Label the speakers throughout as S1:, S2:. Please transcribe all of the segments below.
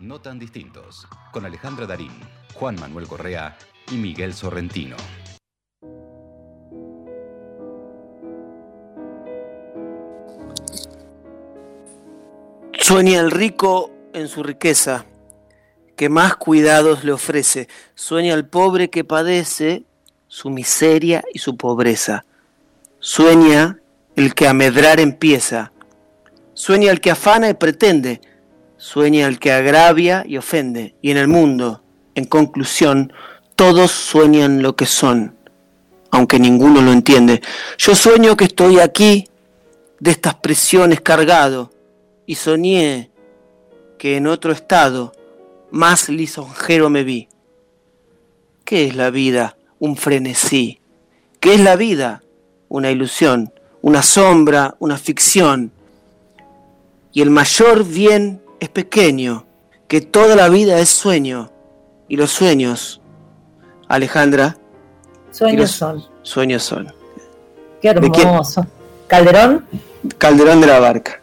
S1: No tan distintos, con Alejandra Darín, Juan Manuel Correa y Miguel Sorrentino.
S2: Sueña el rico en su riqueza, que más cuidados le ofrece. Sueña el pobre que padece su miseria y su pobreza. Sueña el que a medrar empieza. Sueña el que afana y pretende. Sueña el que agravia y ofende. Y en el mundo, en conclusión, todos sueñan lo que son, aunque ninguno lo entiende. Yo sueño que estoy aquí, de estas prisiones cargado y soñé que en otro estado más lisonjero me vi. ¿Qué es la vida? Un frenesí. ¿Qué es la vida? Una ilusión, una sombra, una ficción. Y el mayor bien es pequeño, que toda la vida es sueño. Y los sueños, Alejandra.
S3: Sueños son.
S2: Sueños son.
S3: Qué hermoso. ¿Calderón?
S2: Calderón de la Barca.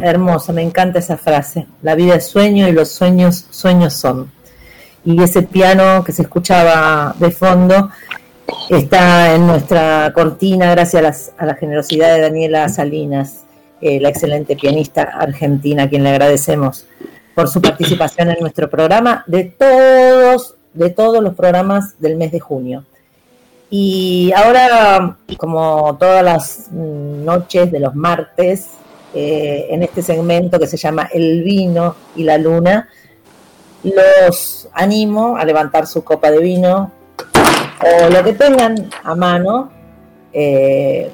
S3: Hermoso, me encanta esa frase. La vida es sueño y los sueños, sueños son. Y ese piano que se escuchaba de fondo está en nuestra cortina gracias a, la generosidad de Daniela Salinas, eh, la excelente pianista argentina, a quien le agradecemos por su participación en nuestro programa, de todos, de todos los programas del mes de junio. Y ahora, como todas las noches de los martes, eh, en este segmento que se llama El vino y la luna. Los animo a levantar su copa de vino o lo que tengan a mano, eh,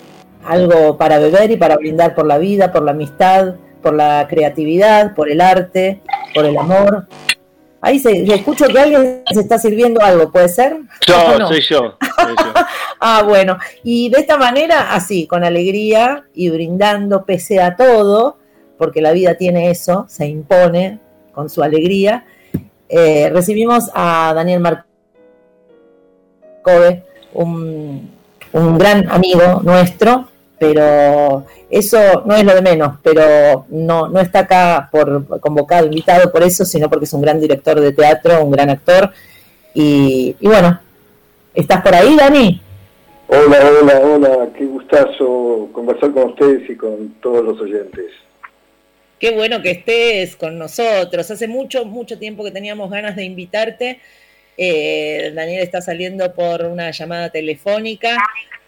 S3: algo para beber y para brindar por la vida, por la amistad, por la creatividad, por el arte, por el amor, Ahí se, escucho que alguien se está sirviendo algo, ¿puede ser?
S4: Yo, soy, yo
S3: ah, bueno. Y de esta manera, así, con alegría y brindando pese a todo, porque la vida tiene eso, se impone con su alegría, eh, recibimos a Daniel Marcove, un, un gran amigo nuestro, pero eso no es lo de menos, pero no, no está acá por convocado, invitado por eso, sino porque es un gran director de teatro, un gran actor. Y, bueno, ¿estás por ahí, Dani?
S5: Hola, hola, hola, qué gustazo conversar con ustedes y con todos los oyentes.
S3: Qué bueno que estés con nosotros. Hace mucho, mucho tiempo que teníamos ganas de invitarte. Eh, Daniel está saliendo por una llamada telefónica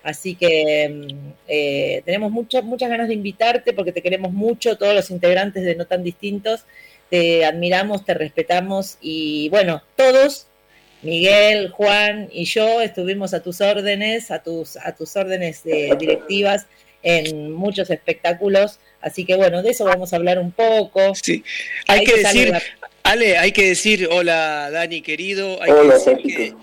S3: Así que mm, eh, tenemos muchas muchas ganas de invitarte porque te queremos mucho, todos los integrantes de No Tan Distintos. Te admiramos, te respetamos y bueno, todos, Miguel, Juan y yo estuvimos a tus órdenes, a tus, a tus órdenes directivas en muchos espectáculos. Así que bueno, de eso vamos a hablar un poco.
S2: Sí, hay, que, decir, Ale, hay que decir, hola Dani querido, hay
S5: que
S2: decir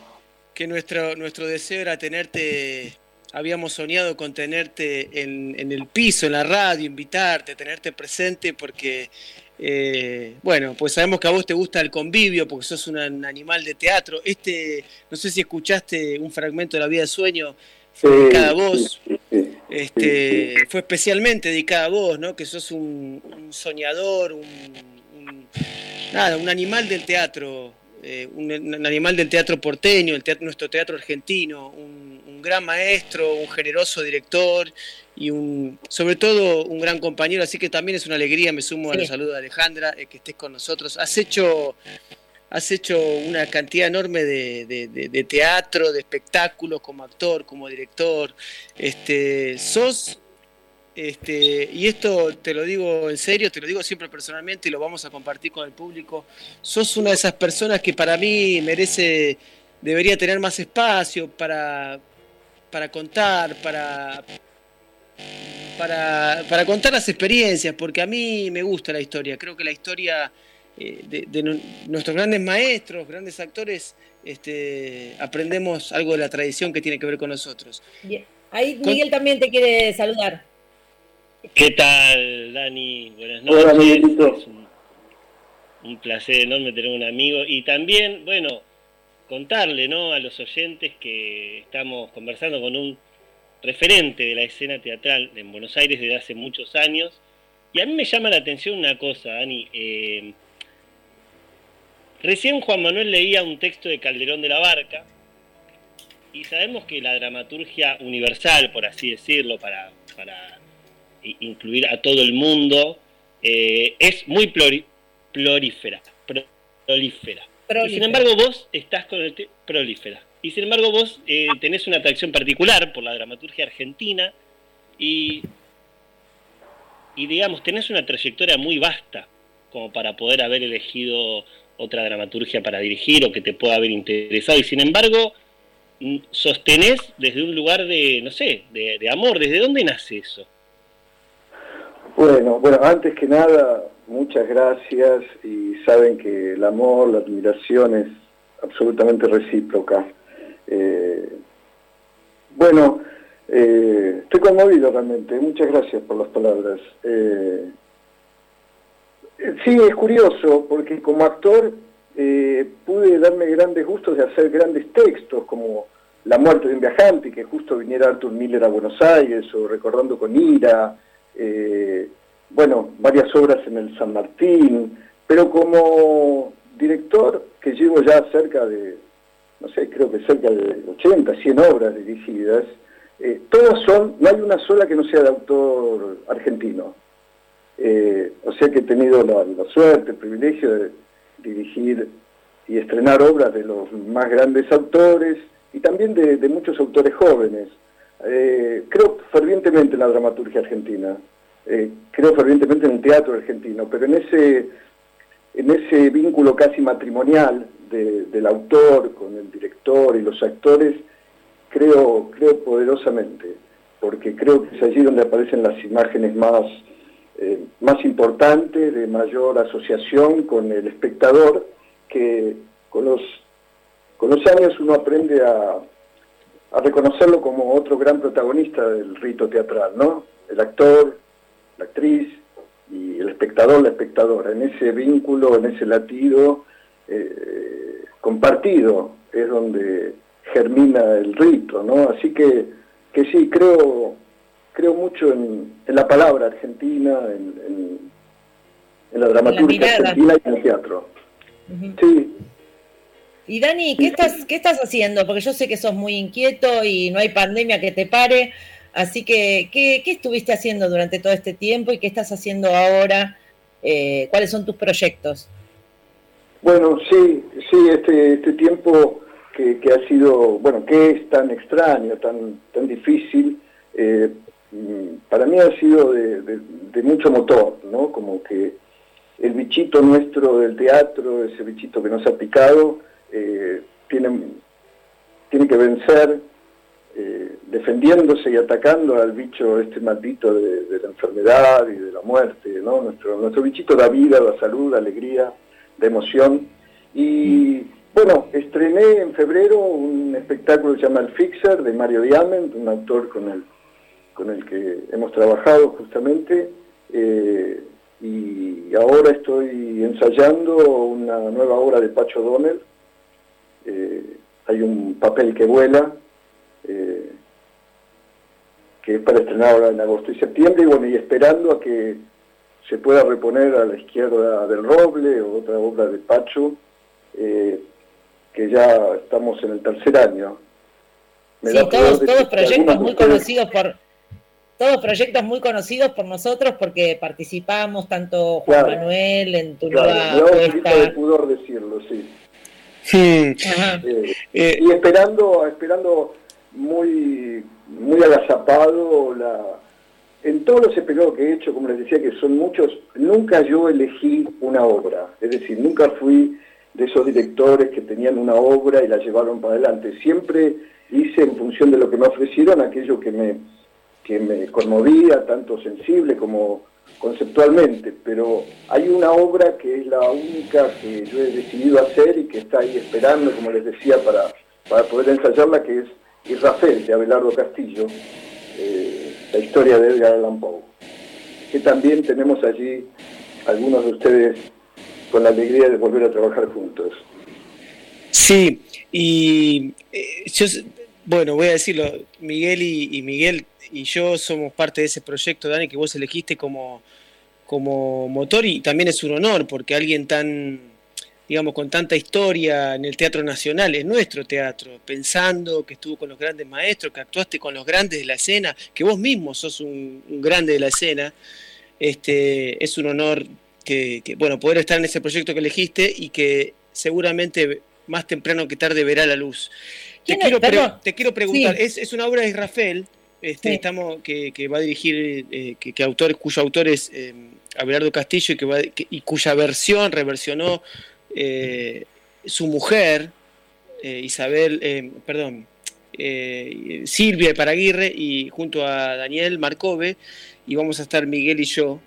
S2: que, nuestro, nuestro deseo era tenerte habíamos soñado con tenerte en, el piso, en la radio, invitarte, tenerte presente, porque, eh, bueno, pues sabemos que a vos te gusta el convivio, porque sos un, animal de teatro. Este, no sé si escuchaste un fragmento de La vida de sueño, fue dedicada a vos, este, fue especialmente dedicada a vos, ¿no? Que sos un, soñador, un, nada, un animal del teatro. Eh, un, animal del teatro porteño, el teatro, nuestro teatro argentino, un, gran maestro, un generoso director y un, sobre todo un gran compañero, así que también es una alegría, me sumo a la salud de Alejandra, eh, que estés con nosotros. Has hecho, has hecho una cantidad enorme de, teatro, de espectáculos como actor, como director. Este, sos este, y esto te lo digo en serio, te lo digo siempre personalmente y lo vamos a compartir con el público. Sos una de esas personas que para mí merece, debería tener más espacio para, para contar, para, para, contar las experiencias, porque a mí me gusta la historia. Creo que la historia eh, de, nuestros grandes maestros, grandes actores, este, aprendemos algo de la tradición que tiene que ver con nosotros.
S3: Ahí Miguel también te quiere saludar.
S4: ¿Qué tal, Dani? Buenas noches. un, un placer enorme tener un amigo. Y también, bueno, contarle ¿no? a los oyentes que estamos conversando con un referente de la escena teatral en Buenos Aires desde hace muchos años. Y a mí me llama la atención una cosa, Dani. Eh, Recién Juan Manuel leía un texto de Calderón de la Barca y sabemos que la dramaturgia universal, por así decirlo, para, para incluir a todo el mundo, eh, es muy prolífera, prolífera. Y sin embargo vos estás con el prolífera. Y sin embargo vos eh, tenés una atracción particular por la dramaturgia argentina y, y digamos, tenés una trayectoria muy vasta como para poder haber elegido otra dramaturgia para dirigir o que te pueda haber interesado. Y sin embargo, sostenés desde un lugar de, no sé, de, de amor. ¿Desde dónde nace eso?
S5: Bueno, bueno, antes que nada, muchas gracias y saben que el amor, la admiración es absolutamente recíproca. Eh, bueno, eh, estoy conmovido realmente, muchas gracias por las palabras. Eh, sí, es curioso, porque como actor pude darme grandes gustos de hacer grandes textos, como La muerte de un viajante, que justo viniera Arthur Miller a Buenos Aires, o Recordando con Ira, eh, bueno, varias obras en el San Martín, pero como director, que llevo ya cerca de, no sé, creo que cerca de 80, 100 obras dirigidas, eh, todas son, no hay una sola que no sea de autor argentino. Eh, o sea que he tenido la, suerte, el privilegio de dirigir y estrenar obras de los más grandes autores y también de, muchos autores jóvenes. Creo fervientemente en la dramaturgia argentina. Eh, creo fervientemente en el teatro argentino, pero en ese, en ese vínculo casi matrimonial del autor con el director y los actores, creo, creo poderosamente, porque creo que es allí donde aparecen las imágenes más, eh, más importantes, de mayor asociación con el espectador, que con los, con los años uno aprende a, a reconocerlo como otro gran protagonista del rito teatral, ¿no? El actor, la actriz y el espectador, la espectadora, en ese vínculo, en ese latido eh, compartido es donde germina el rito, ¿no? Así que, que sí, creo, creo mucho en, la palabra argentina, en, la dramaturgia argentina y en el teatro. Sí.
S3: Y Dani, ¿qué estás, ¿qué estás haciendo? Porque yo sé que sos muy inquieto y no hay pandemia que te pare. Así que, ¿qué, estuviste haciendo durante todo este tiempo y qué estás haciendo ahora? Eh, ¿Cuáles son tus proyectos?
S5: Bueno, sí, sí, este, este tiempo que, ha sido, bueno, que es tan extraño, tan, tan difícil, eh, para mí ha sido de, mucho motor, ¿no? Como que el bichito nuestro del teatro, ese bichito que nos ha picado, eh, tiene, tiene que vencer eh, defendiéndose y atacando al bicho este maldito de, la enfermedad y de la muerte. Nuestro, nuestro bichito da vida, da salud, da alegría, da emoción. Y bueno, estrené en febrero un espectáculo que se llama El Fixer de Mario Diamond, un autor con el, con el que hemos trabajado justamente. Eh, y ahora estoy ensayando una nueva obra de Pacho Donner. Eh, hay un papel que vuela, eh, que es para estrenar ahora en agosto y septiembre, y bueno, y esperando a que se pueda reponer a la izquierda del Roble, o otra obra de Pacho, eh, que ya estamos en el tercer año.
S3: sí, todos, todos proyectos muy conocidos por todos proyectos muy conocidos por nosotros porque participamos tanto Juan Manuel en tu
S5: claro, de pudor decirlo, sí. Eh, y esperando, esperando muy, muy agazapado. La... En todos los periodos que he hecho, como les decía, que son muchos, nunca yo elegí una obra. Es decir, nunca fui de esos directores que tenían una obra y la llevaron para adelante. Siempre hice en función de lo que me ofrecieron aquello que me, que me conmovía, tanto sensible como conceptualmente, pero hay una obra que es la única que yo he decidido hacer y que está ahí esperando, como les decía, para, para poder ensayarla, que es y Rafael de Abelardo Castillo, eh, la historia de Edgar Allan Poe, que también tenemos allí algunos de ustedes con la alegría de volver a trabajar juntos.
S2: Sí, y eh, yo, bueno, voy a decirlo, Miguel y, Miguel y yo somos parte de ese proyecto, Dani, que vos elegiste como, como motor y también es un honor porque alguien tan digamos, con tanta historia en el Teatro Nacional, en nuestro teatro, pensando que estuvo con los grandes maestros, que actuaste con los grandes de la escena, que vos mismo sos un, grande de la escena, este, es un honor que, bueno, poder estar en ese proyecto que elegiste y que seguramente más temprano que tarde verá la luz. Te quiero, te quiero, preguntar, es, una obra de Israel este, estamos, que, va a dirigir, eh, que, autor, cuyo autor es eh, Abelardo Castillo y, que va, y cuya versión reversionó eh, su mujer, eh, Isabel, eh, perdón, Silvia Paraguirre y junto a Daniel Marcove, y vamos a estar Miguel y yo.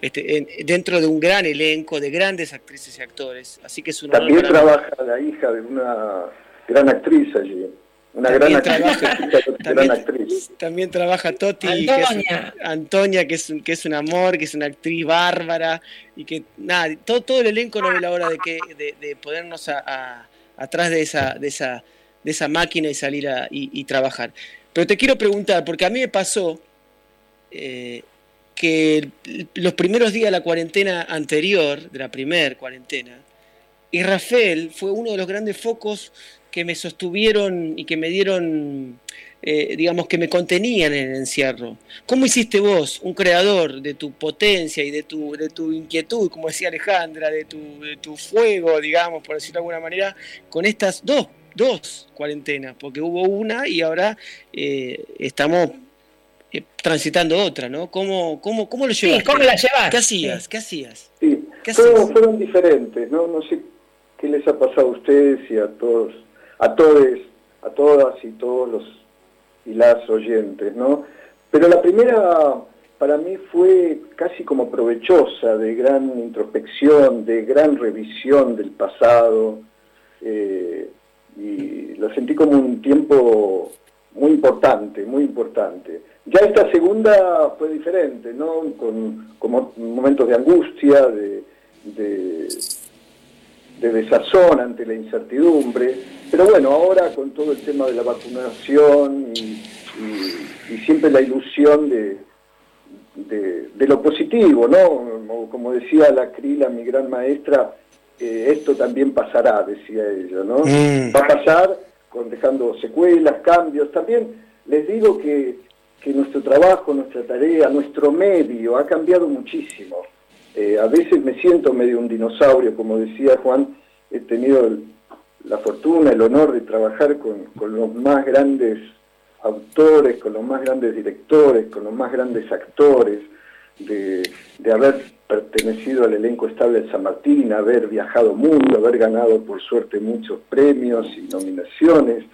S2: Este, dentro de un gran elenco de grandes actrices y actores. Así que es
S5: También trabaja la hija de una gran actriz allí. Una gran, actriz,
S2: también, trabaja Toti, Antonia, que es, Antonia, que es, que es un amor, que es una actriz bárbara, y que nada, todo, todo el elenco no ve la hora de que de, ponernos a, atrás de esa, de esa, de esa máquina y salir a, y, trabajar. Pero te quiero preguntar, porque a mí me pasó eh, que los primeros días de la cuarentena anterior, de la primer cuarentena, y Rafael fue uno de los grandes focos que me sostuvieron y que me dieron, eh, digamos, que me contenían en el encierro. ¿Cómo hiciste vos, un creador de tu potencia y de tu, de tu inquietud, como decía Alejandra, de tu, de tu fuego, digamos, por decirlo de alguna manera, con estas dos, dos cuarentenas? Porque hubo una y ahora eh, estamos eh, transitando otra, ¿no? ¿Cómo, cómo, cómo lo llevaste?
S3: ¿cómo la llevaste?
S2: ¿Qué hacías? ¿Qué hacías?
S5: Sí, Todos fueron diferentes, ¿no? No sé qué les ha pasado a ustedes y a todos a todos, a todas y todos los y las oyentes, ¿no? Pero la primera para mí fue casi como provechosa, de gran introspección, de gran revisión del pasado, eh, y lo sentí como un tiempo muy importante, muy importante. Ya esta segunda fue diferente, ¿no? Con, momentos de angustia, de desazón ante la incertidumbre, pero bueno, ahora con todo el tema de la vacunación y, siempre la ilusión de, de, lo positivo, ¿no? Como decía la Crila, mi gran maestra, eh, esto también pasará, decía ella, ¿no? Mm. Va a pasar con, dejando secuelas, cambios. También les digo que, que nuestro trabajo, nuestra tarea, nuestro medio ha cambiado muchísimo. Eh, a veces me siento medio un dinosaurio, como decía Juan, he tenido la fortuna, el honor de trabajar con, los más grandes autores, con los más grandes directores, con los más grandes actores, de, haber pertenecido al elenco estable de San Martín, haber viajado mundo, haber ganado por suerte muchos premios y nominaciones.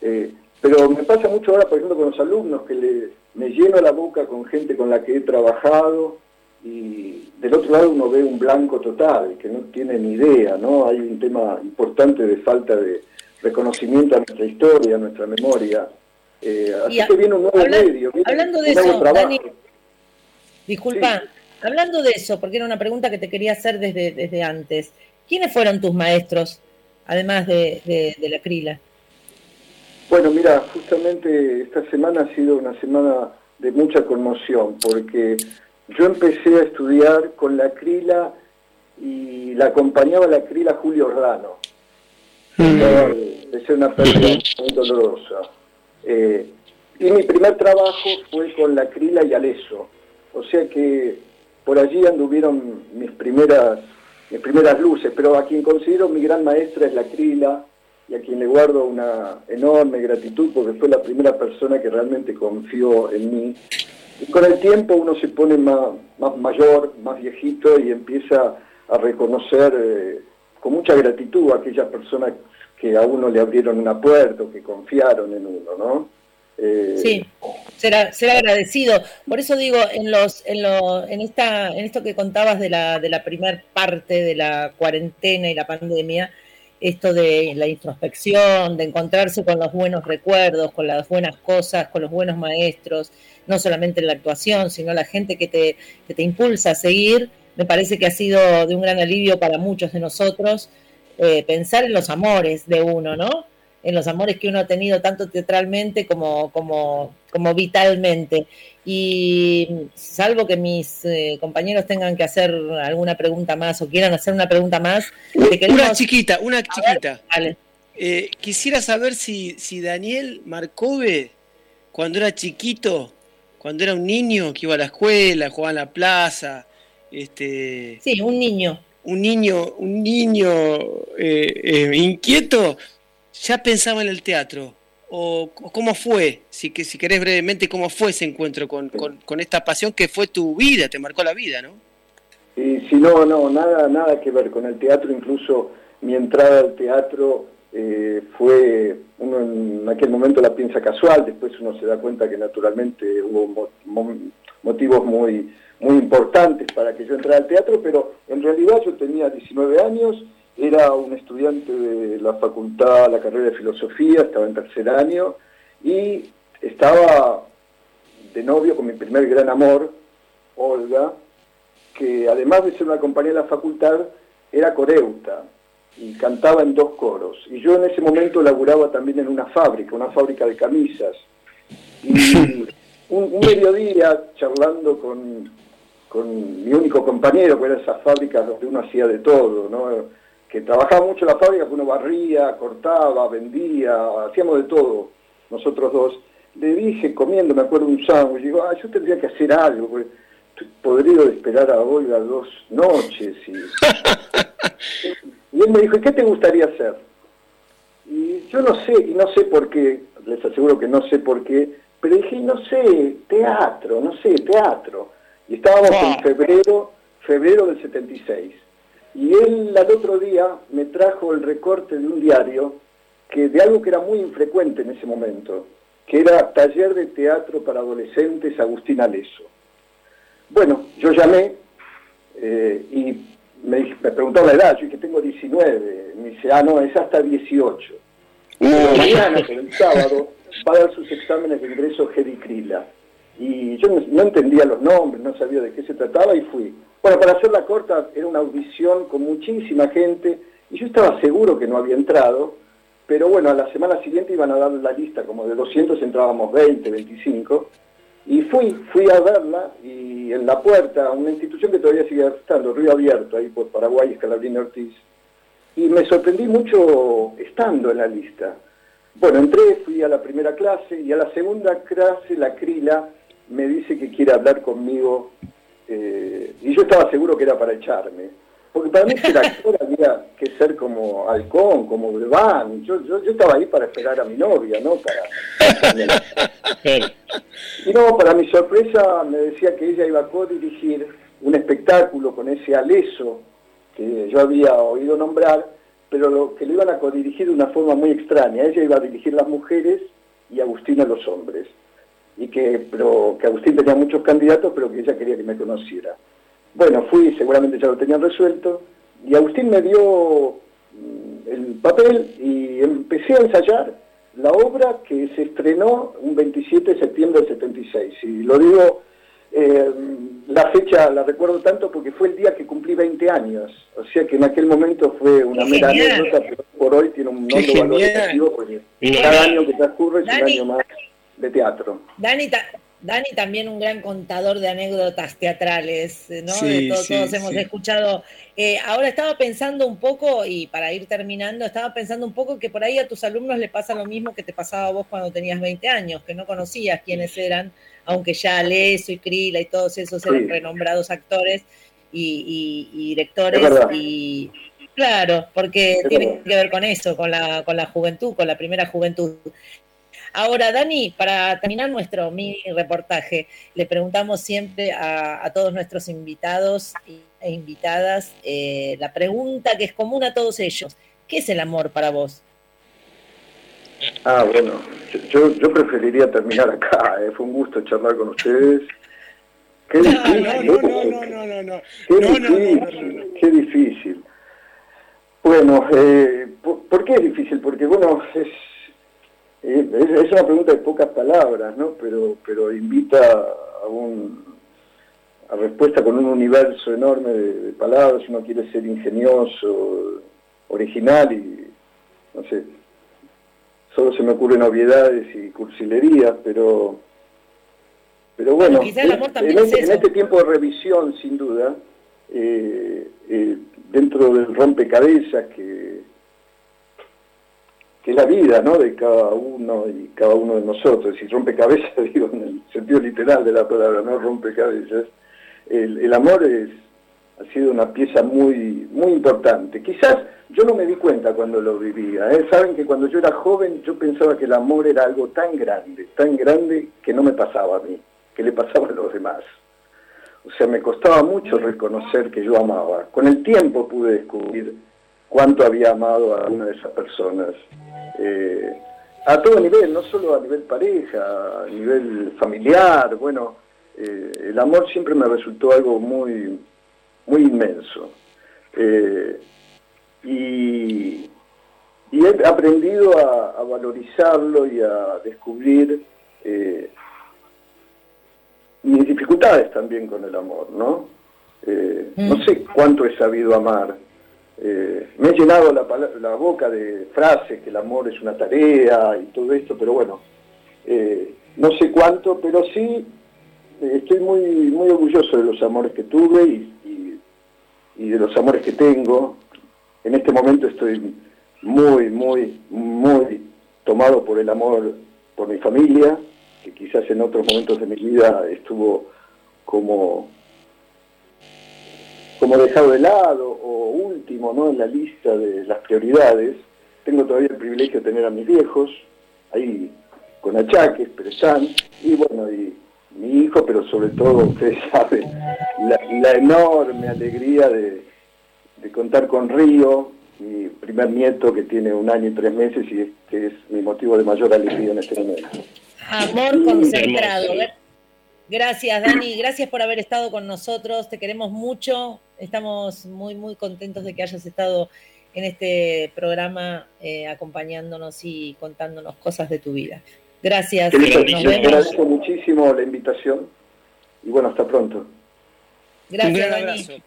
S5: Eh, pero me pasa mucho ahora, por ejemplo, con los alumnos, que me lleno la boca con gente con la que he trabajado, y del otro lado uno ve un blanco total, que no tiene ni idea, ¿no? Hay un tema importante de falta de reconocimiento a nuestra historia, a nuestra memoria. Eh, así que viene un nuevo medio.
S3: hablando de eso, Dani, disculpa, hablando de eso, porque era una pregunta que te quería hacer desde, desde antes. ¿Quiénes fueron tus maestros, además de, de, de la Crila?
S5: Bueno, mira, justamente esta semana ha sido una semana de mucha conmoción, porque yo empecé a estudiar con la crila y la acompañaba la crila Julio Rano. Mm. Es una pérdida muy dolorosa. Eh, y mi primer trabajo fue con la crila y Aleso. O sea que por allí anduvieron mis primeras, mis primeras luces, pero a quien considero mi gran maestra es la crila y a quien le guardo una enorme gratitud porque fue la primera persona que realmente confió en mí y con el tiempo uno se pone más, más mayor, más viejito y empieza a reconocer eh, con mucha gratitud a aquellas personas que a uno le abrieron una puerta que confiaron en uno, ¿no?
S3: Eh, sí, será, será agradecido. Por eso digo, en los, en lo, en esta, en esto que contabas de la, de la primer parte de la cuarentena y la pandemia, esto de la introspección, de encontrarse con los buenos recuerdos, con las buenas cosas, con los buenos maestros, no solamente en la actuación, sino la gente que te, que te impulsa a seguir, me parece que ha sido de un gran alivio para muchos de nosotros eh, pensar en los amores de uno, ¿no? En los amores que uno ha tenido tanto teatralmente como, como, como vitalmente. Y salvo que mis eh, compañeros tengan que hacer alguna pregunta más o quieran hacer una pregunta más.
S2: Una chiquita, una chiquita. Eh, quisiera saber si, si Daniel Marcove, cuando era chiquito, cuando era un niño que iba a la escuela, jugaba en la plaza, este,
S3: sí, un niño,
S2: un niño, un niño eh, inquieto, ya pensaba en el teatro o, cómo fue, si, que, si querés brevemente, cómo fue ese encuentro con, con, esta pasión que fue tu vida, te marcó la vida, ¿no?
S5: Sí, sí, no, no, nada, nada que ver con el teatro, incluso mi entrada al teatro eh, fue, uno en aquel momento la piensa casual, después uno se da cuenta que naturalmente hubo motivos muy, muy importantes para que yo entrara al teatro, pero en realidad yo tenía 19 años, era un estudiante de la facultad, la carrera de filosofía, estaba en tercer año y estaba de novio con mi primer gran amor, Olga, que además de ser una compañera de la facultad, era coreuta y cantaba en dos coros. Y yo en ese momento laburaba también en una fábrica, una fábrica de camisas. Y un, mediodía, charlando con, con mi único compañero, que era esa fábrica donde uno hacía de todo, ¿no? Que trabajaba mucho en la fábrica, que uno barría, cortaba, vendía, hacíamos de todo, nosotros dos. Le dije, comiendo, me acuerdo, un sándwich, digo, ah, yo tendría que hacer algo, porque estoy podrido de esperar a Olga dos noches. Y, y él me dijo, ¿y qué te gustaría hacer? Y yo no sé, y no sé por qué, les aseguro que no sé por qué, pero dije, no sé, teatro, no sé, teatro. Y estábamos en febrero, febrero del 76. Y él al otro día me trajo el recorte de un diario que de algo que era muy infrecuente en ese momento, que era Taller de Teatro para Adolescentes Agustín Aleso. Bueno, yo llamé eh, y me, me preguntaron la edad, yo dije, tengo 19, me dice, ah, no, es hasta 18. Pero mañana, el sábado, va a dar sus exámenes de ingreso Krila. Y yo no entendía los nombres, no sabía de qué se trataba y fui. Bueno, para hacerla corta, era una audición con muchísima gente y yo estaba seguro que no había entrado, pero bueno, a la semana siguiente iban a dar la lista, como de 200 entrábamos 20, 25, y fui, fui a verla y en la puerta, una institución que todavía sigue estando, Río Abierto, ahí por Paraguay, Escalabrini Ortiz, y me sorprendí mucho estando en la lista. Bueno, entré, fui a la primera clase y a la segunda clase la Crila me dice que quiere hablar conmigo eh, y yo estaba seguro que era para echarme. Porque para mí ser actor había que ser como halcón, como Belván. Yo, yo, yo, estaba ahí para esperar a mi novia, ¿no? Para, y no, para mi sorpresa me decía que ella iba a co-dirigir un espectáculo con ese Aleso que yo había oído nombrar, pero lo, que lo iban a co-dirigir de una forma muy extraña. Ella iba a dirigir las mujeres y Agustina los hombres y que, pero, que Agustín tenía muchos candidatos, pero que ella quería que me conociera. Bueno, fui, seguramente ya lo tenían resuelto, y Agustín me dio mm, el papel y empecé a ensayar la obra que se estrenó un 27 de septiembre del 76. Y lo digo, eh, la fecha la recuerdo tanto porque fue el día que cumplí 20 años. O sea que en aquel momento fue una mera anécdota, pero por hoy tiene un nombre valor porque cada año que transcurre es un año más de teatro.
S3: Dani, Dani también un gran contador de anécdotas teatrales, ¿no? todos, hemos escuchado. Eh, ahora estaba pensando un poco, y para ir terminando, estaba pensando un poco que por ahí a tus alumnos le pasa lo mismo que te pasaba a vos cuando tenías 20 años, que no conocías quiénes eran, aunque ya Leso y Krila y todos esos eran renombrados actores y, directores. Y claro, porque tiene que ver con eso, con la, con la juventud, con la primera juventud. Ahora, Dani, para terminar nuestro mini reportaje, le preguntamos siempre a, todos nuestros invitados e invitadas eh, la pregunta que es común a todos ellos. ¿Qué es el amor para vos?
S5: Ah, bueno, yo, yo preferiría terminar acá. Eh. Fue un gusto charlar con ustedes. Qué difícil. No, no, no, no, Qué difícil, qué difícil. Bueno, eh, ¿por, qué es difícil? Porque, bueno, es, es, una pregunta de pocas palabras, ¿no? Pero, pero invita a un a respuesta con un universo enorme de, palabras, uno quiere ser ingenioso, original y, no sé, solo se me ocurren obviedades y cursilerías, pero Pero bueno, en, este, tiempo de revisión, sin duda, eh, eh, dentro del rompecabezas que, que es la vida ¿no? de cada uno y cada uno de nosotros, y rompecabezas digo en el sentido literal de la palabra, no rompecabezas, el, el amor es, ha sido una pieza muy, muy importante. Quizás yo no me di cuenta cuando lo vivía. ¿eh? Saben que cuando yo era joven yo pensaba que el amor era algo tan grande, tan grande que no me pasaba a mí que le pasaba a los demás. O sea, me costaba mucho reconocer que yo amaba. Con el tiempo pude descubrir cuánto había amado a una de esas personas. Eh, a todo nivel, no solo a nivel pareja, a nivel familiar. Bueno, eh, el amor siempre me resultó algo muy, muy inmenso. Eh, y, he aprendido a, valorizarlo y a descubrir mis dificultades también con el amor, ¿no? Eh, no mm. sé cuánto he sabido amar. Eh, me he llenado la, boca de frases que el amor es una tarea y todo esto, pero bueno, eh, no sé cuánto, pero sí estoy muy, muy orgulloso de los amores que tuve y de los amores que tengo. En este momento estoy muy, muy, muy tomado por el amor por mi familia, que quizás en otros momentos de mi vida estuvo como, como dejado de lado o último ¿no? en la lista de las prioridades. Tengo todavía el privilegio de tener a mis viejos, ahí con achaques, pero están, y bueno, y mi hijo, pero sobre todo, ustedes saben, la, enorme alegría de, de, contar con Río, mi primer nieto que tiene un año y tres meses y que es mi motivo de mayor alegría en este momento.
S3: Amor concentrado. Gracias, Dani. Gracias por haber estado con nosotros. Te queremos mucho. Estamos muy, muy contentos de que hayas estado en este programa eh, acompañándonos y contándonos cosas de tu vida. Gracias.
S5: Nos agradezco muchísimo la invitación y bueno, hasta pronto.
S3: Gracias, Dani.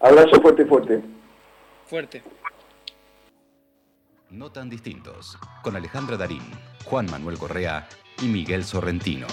S5: Abrazo fuerte, fuerte.
S2: Fuerte.
S1: No tan distintos. Con Alejandra Darín, Juan Manuel Correa y Miguel Sorrentino.